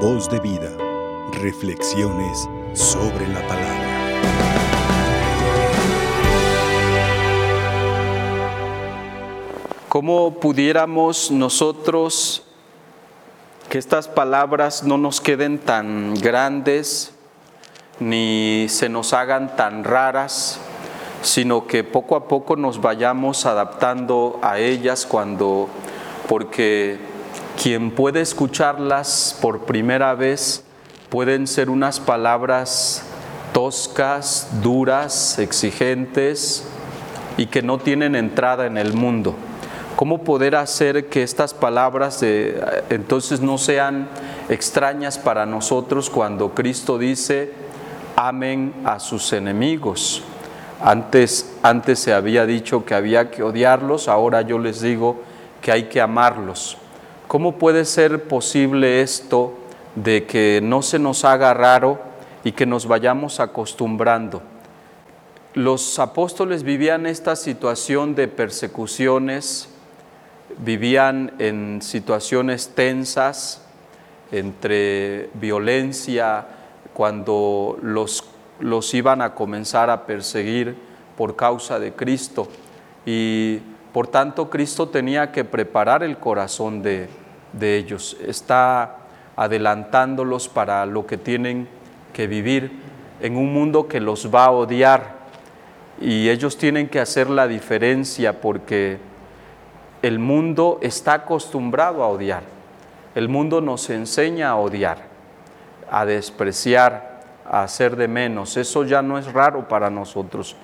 Voz de vida. Reflexiones sobre la palabra. ¿Cómo pudiéramos nosotros que estas palabras no nos queden tan grandes ni se nos hagan tan raras, sino que poco a poco nos vayamos adaptando a ellas cuando, porque quien puede escucharlas por primera vez pueden ser unas palabras toscas, duras, exigentes y que no tienen entrada en el mundo. ¿Cómo poder hacer que estas palabras entonces no sean extrañas para nosotros cuando Cristo dice, amen a sus enemigos? Antes, antes se había dicho que había que odiarlos, ahora yo les digo que hay que amarlos. ¿Cómo puede ser posible esto de que no se nos haga raro y que nos vayamos acostumbrando? Los apóstoles vivían esta situación de persecuciones, vivían en situaciones tensas entre violencia, cuando los, los iban a comenzar a perseguir por causa de Cristo. Y por tanto Cristo tenía que preparar el corazón de, de ellos. Está adelantándolos para lo que tienen que vivir en un mundo que los va a odiar. Y ellos tienen que hacer la diferencia porque el mundo está acostumbrado a odiar. El mundo nos enseña a odiar, a despreciar, a hacer de menos. Eso ya no es raro para nosotros.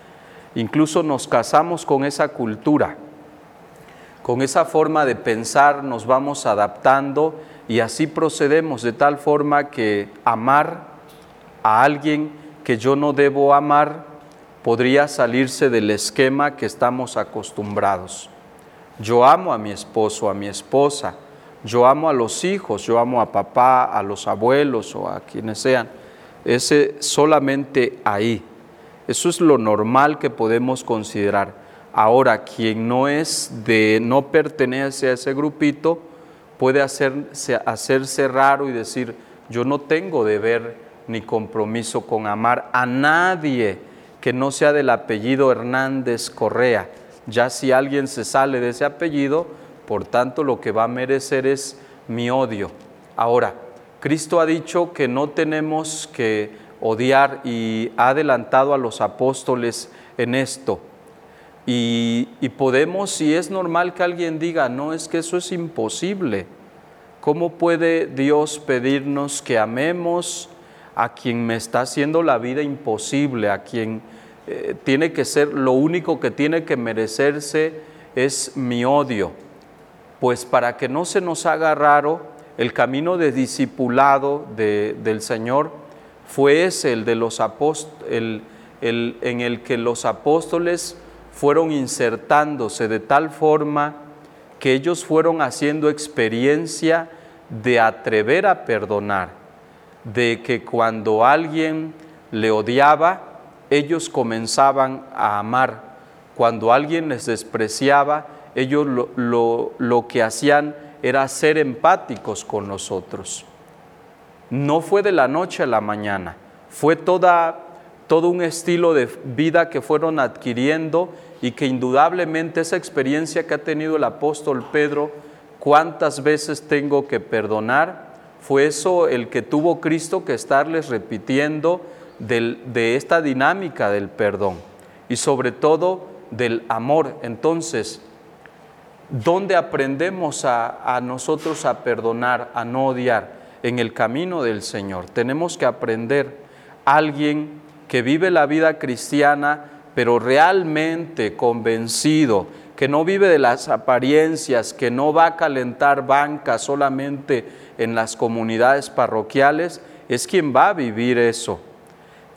Incluso nos casamos con esa cultura, con esa forma de pensar, nos vamos adaptando y así procedemos de tal forma que amar a alguien que yo no debo amar podría salirse del esquema que estamos acostumbrados. Yo amo a mi esposo, a mi esposa, yo amo a los hijos, yo amo a papá, a los abuelos o a quienes sean. Ese solamente ahí. Eso es lo normal que podemos considerar. Ahora, quien no es de, no pertenece a ese grupito, puede hacerse, hacerse raro y decir, yo no tengo deber ni compromiso con amar a nadie que no sea del apellido Hernández Correa ya si alguien se sale de ese apellido, por tanto lo que va a merecer es mi odio. Ahora, Cristo ha dicho que no tenemos que odiar y ha adelantado a los apóstoles en esto. Y, podemos, si es normal que alguien diga, no, es que eso es imposible. ¿Cómo puede Dios pedirnos que amemos a quien me está haciendo la vida imposible, a quien eh, tiene que ser, lo único que tiene que merecerse es mi odio. Pues para que no se nos haga raro, el camino de discipulado del Señor fue ese, el de los apóstoles, en el que los apóstoles fueron insertándose de tal forma que ellos fueron haciendo experiencia de atrever a perdonar, de que cuando alguien le odiaba, ellos comenzaban a amar. Cuando alguien les despreciaba, ellos lo, que hacían era ser empáticos con nosotros. No fue de la noche a la mañana, fue toda, todo un estilo de vida que fueron adquiriendo y que indudablemente esa experiencia que ha tenido el apóstol Pedro, cuántas veces tengo que perdonar, fue eso el que tuvo Cristo que estarles repitiendo de esta dinámica del perdón y sobre todo del amor. Entonces, ¿dónde aprendemos a, a nosotros a perdonar, a no odiar? En el camino del Señor. Tenemos que aprender alguien que vive la vida cristiana, pero realmente convencido, que no vive de las apariencias, que no va a calentar banca solamente en las comunidades parroquiales, es quien va a vivir eso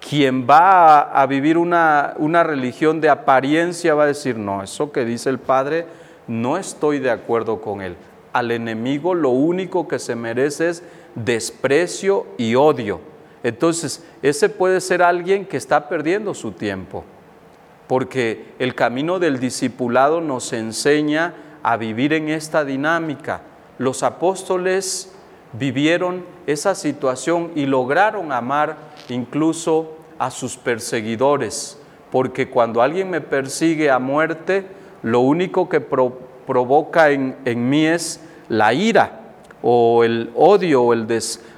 quien va a, vivir una, una, religión de apariencia va a decir, no, eso que dice el Padre, no estoy de acuerdo con él. Al enemigo lo único que se merece es desprecio y odio. Entonces, ese puede ser alguien que está perdiendo su tiempo, porque el camino del discipulado nos enseña a vivir en esta dinámica. Los apóstoles vivieron esa situación y lograron amar incluso a sus perseguidores, porque cuando alguien me persigue a muerte, lo único que provoca en, en, mí es la ira o el odio o el,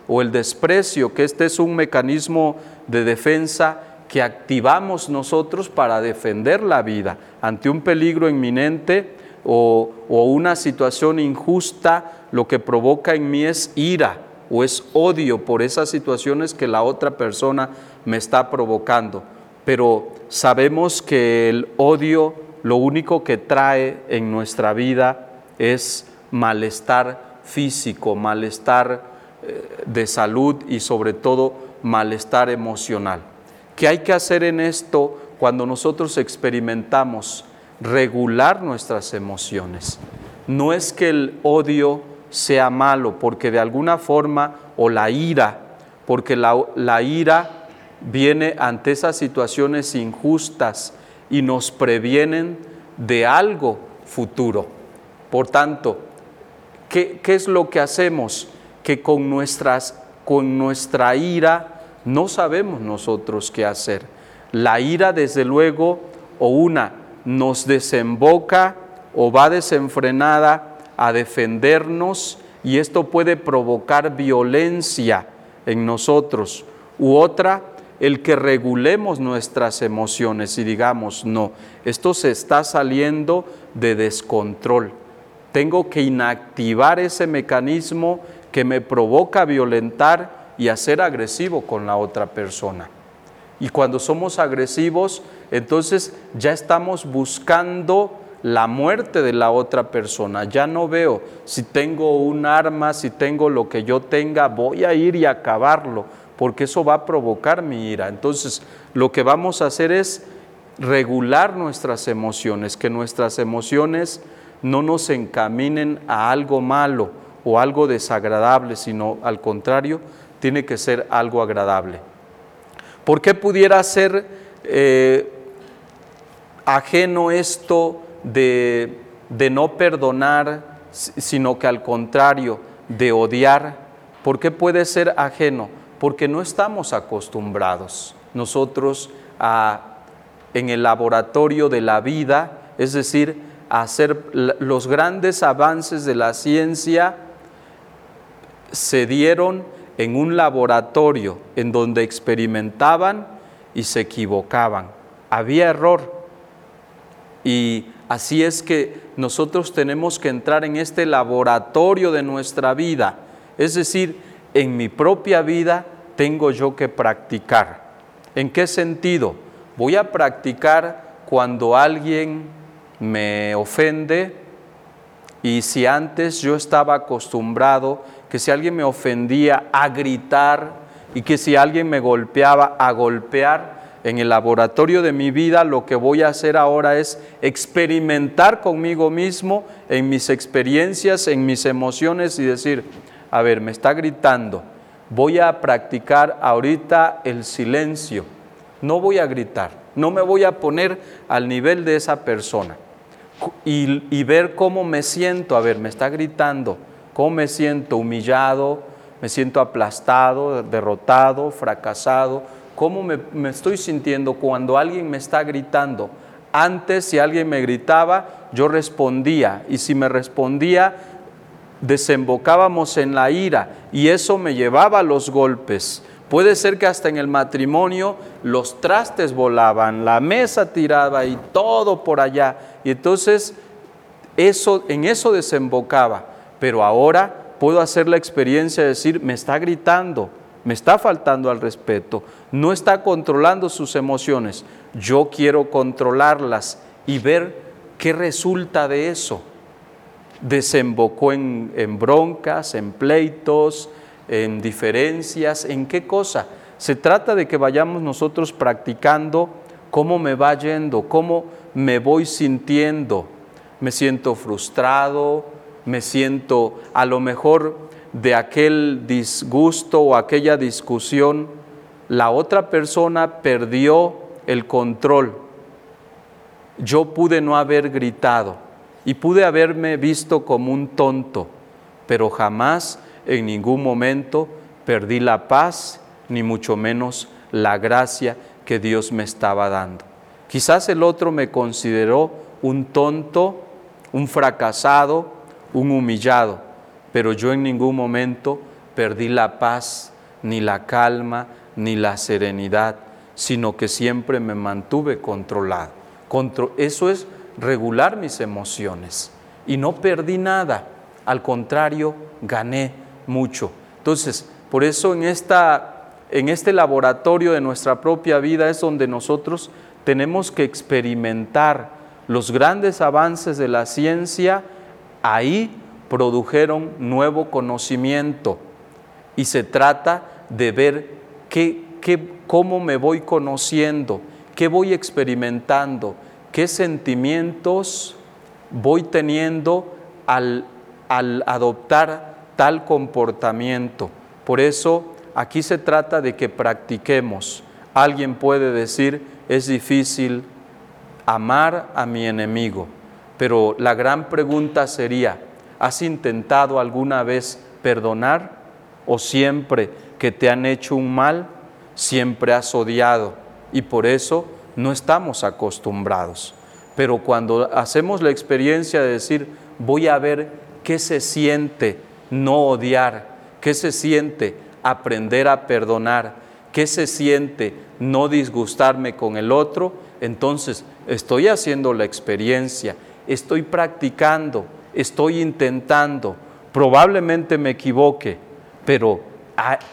o el desprecio, que este es un mecanismo de defensa que activamos nosotros para defender la vida ante un peligro inminente o, o una situación injusta, lo que provoca en mí es ira o es odio por esas situaciones que la otra persona me está provocando. Pero sabemos que el odio lo único que trae en nuestra vida es malestar físico, malestar de salud y sobre todo malestar emocional. ¿Qué hay que hacer en esto cuando nosotros experimentamos regular nuestras emociones? No es que el odio sea malo, porque de alguna forma, o la ira, porque la, ira viene ante esas situaciones injustas y nos previenen de algo futuro. Por tanto, ¿qué, qué es lo que hacemos? Que con, nuestras, con nuestra ira no sabemos nosotros qué hacer. La ira, desde luego, o una nos desemboca o va desenfrenada a defendernos y esto puede provocar violencia en nosotros. U otra, el que regulemos nuestras emociones y digamos, no, esto se está saliendo de descontrol. Tengo que inactivar ese mecanismo que me provoca violentar y a ser agresivo con la otra persona. Y cuando somos agresivos, entonces ya estamos buscando la muerte de la otra persona. Ya no veo si tengo un arma, si tengo lo que yo tenga, voy a ir y acabarlo, porque eso va a provocar mi ira. Entonces, lo que vamos a hacer es regular nuestras emociones, que nuestras emociones no nos encaminen a algo malo o algo desagradable, sino al contrario, tiene que ser algo agradable. ¿Por qué pudiera ser eh, ajeno esto de, de no perdonar, sino que al contrario, de odiar? ¿Por qué puede ser ajeno? Porque no estamos acostumbrados nosotros a, en el laboratorio de la vida, es decir, hacer los grandes avances de la ciencia, se dieron en un laboratorio en donde experimentaban y se equivocaban. Había error. Y así es que nosotros tenemos que entrar en este laboratorio de nuestra vida. Es decir, en mi propia vida tengo yo que practicar. ¿En qué sentido? Voy a practicar cuando alguien me ofende y si antes yo estaba acostumbrado que si alguien me ofendía, a gritar y que si alguien me golpeaba, a golpear. En el laboratorio de mi vida lo que voy a hacer ahora es experimentar conmigo mismo en mis experiencias, en mis emociones y decir, a ver, me está gritando, voy a practicar ahorita el silencio, no voy a gritar, no me voy a poner al nivel de esa persona. Y, y ver cómo me siento, a ver, me está gritando, cómo me siento humillado, me siento aplastado, derrotado, fracasado, cómo me, estoy sintiendo cuando alguien me está gritando. Antes, si alguien me gritaba, yo respondía y si me respondía, desembocábamos en la ira y eso me llevaba a los golpes. Puede ser que hasta en el matrimonio los trastes volaban, la mesa tiraba y todo por allá. Y entonces eso, en eso desembocaba pero ahora puedo hacer la experiencia de decir, me está gritando, me está faltando al respeto, no está controlando sus emociones, yo quiero controlarlas y ver qué resulta de eso. Desembocó en, en broncas, en pleitos, en diferencias, en qué cosa. Se trata de que vayamos nosotros practicando cómo me va yendo, cómo me voy sintiendo. Me siento frustrado, me siento a lo mejor de aquel disgusto o aquella discusión, la otra persona perdió el control. Yo pude no haber gritado y pude haberme visto como un tonto, pero jamás en ningún momento perdí la paz, ni mucho menos la gracia que Dios me estaba dando. Quizás el otro me consideró un tonto, un fracasado, un humillado, pero yo en ningún momento perdí la paz, ni la calma, ni la serenidad, sino que siempre me mantuve controlado. Eso es regular mis emociones y no perdí nada, al contrario, gané mucho. Entonces, por eso en, esta, en este laboratorio de nuestra propia vida es donde nosotros tenemos que experimentar los grandes avances de la ciencia, ahí produjeron nuevo conocimiento y se trata de ver qué, cómo me voy conociendo, qué voy experimentando, qué sentimientos voy teniendo al, al adoptar tal comportamiento. Por eso aquí se trata de que practiquemos. Alguien puede decir, es difícil amar a mi enemigo, pero la gran pregunta sería, ¿has intentado alguna vez perdonar o siempre que te han hecho un mal, siempre has odiado y por eso no estamos acostumbrados? Pero cuando hacemos la experiencia de decir, voy a ver qué se siente no odiar, qué se siente aprender a perdonar, qué se siente no disgustarme con el otro, entonces estoy haciendo la experiencia, estoy practicando, estoy intentando, probablemente me equivoque, pero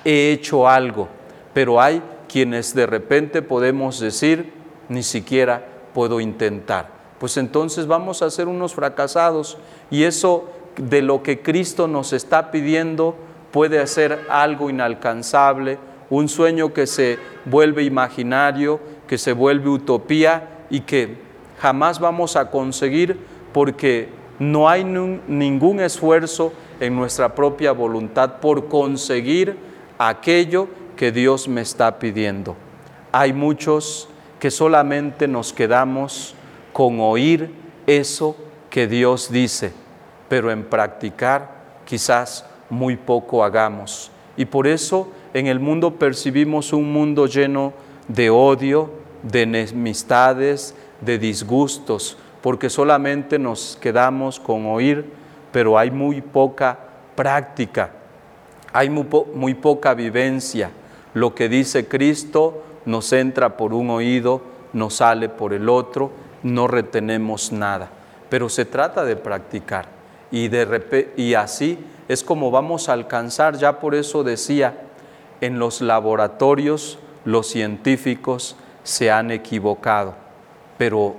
he hecho algo. Pero hay quienes de repente podemos decir, ni siquiera puedo intentar. Pues entonces vamos a ser unos fracasados y eso de lo que Cristo nos está pidiendo puede ser algo inalcanzable, un sueño que se vuelve imaginario, que se vuelve utopía y que jamás vamos a conseguir porque no hay ningún esfuerzo en nuestra propia voluntad por conseguir aquello que Dios me está pidiendo. Hay muchos que solamente nos quedamos con oír eso que Dios dice, pero en practicar quizás muy poco hagamos. Y por eso en el mundo percibimos un mundo lleno de odio, de enemistades, de disgustos, porque solamente nos quedamos con oír, pero hay muy poca práctica, hay muy, poca vivencia. Lo que dice Cristo nos entra por un oído, nos sale por el otro, no retenemos nada. Pero se trata de practicar y así es como vamos a alcanzar, ya por eso decía, en los laboratorios los científicos se han equivocado, pero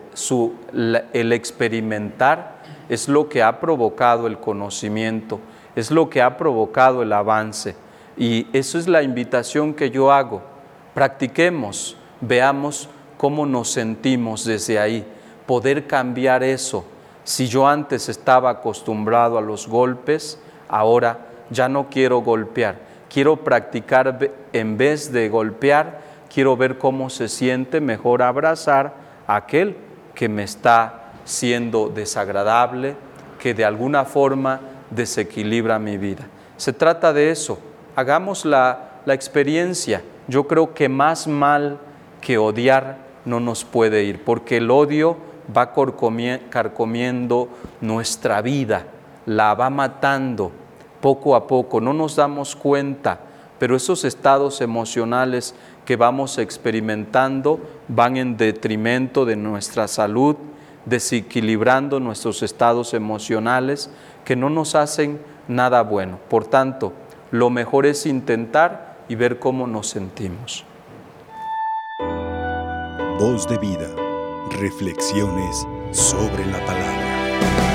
el experimentar es lo que ha provocado el conocimiento, es lo que ha provocado el avance. Y eso es la invitación que yo hago. Practiquemos, veamos cómo nos sentimos desde ahí, poder cambiar eso. Si yo antes estaba acostumbrado a los golpes, ahora ya no quiero golpear, quiero practicar en vez de golpear, quiero ver cómo se siente mejor abrazar aquel que me está siendo desagradable, que de alguna forma desequilibra mi vida. Se trata de eso, hagamos la, la experiencia. Yo creo que más mal que odiar no nos puede ir, porque el odio va carcomiendo nuestra vida la va matando poco a poco, no nos damos cuenta, pero esos estados emocionales que vamos experimentando van en detrimento de nuestra salud, desequilibrando nuestros estados emocionales que no nos hacen nada bueno. Por tanto, lo mejor es intentar y ver cómo nos sentimos. Voz de vida, reflexiones sobre la palabra.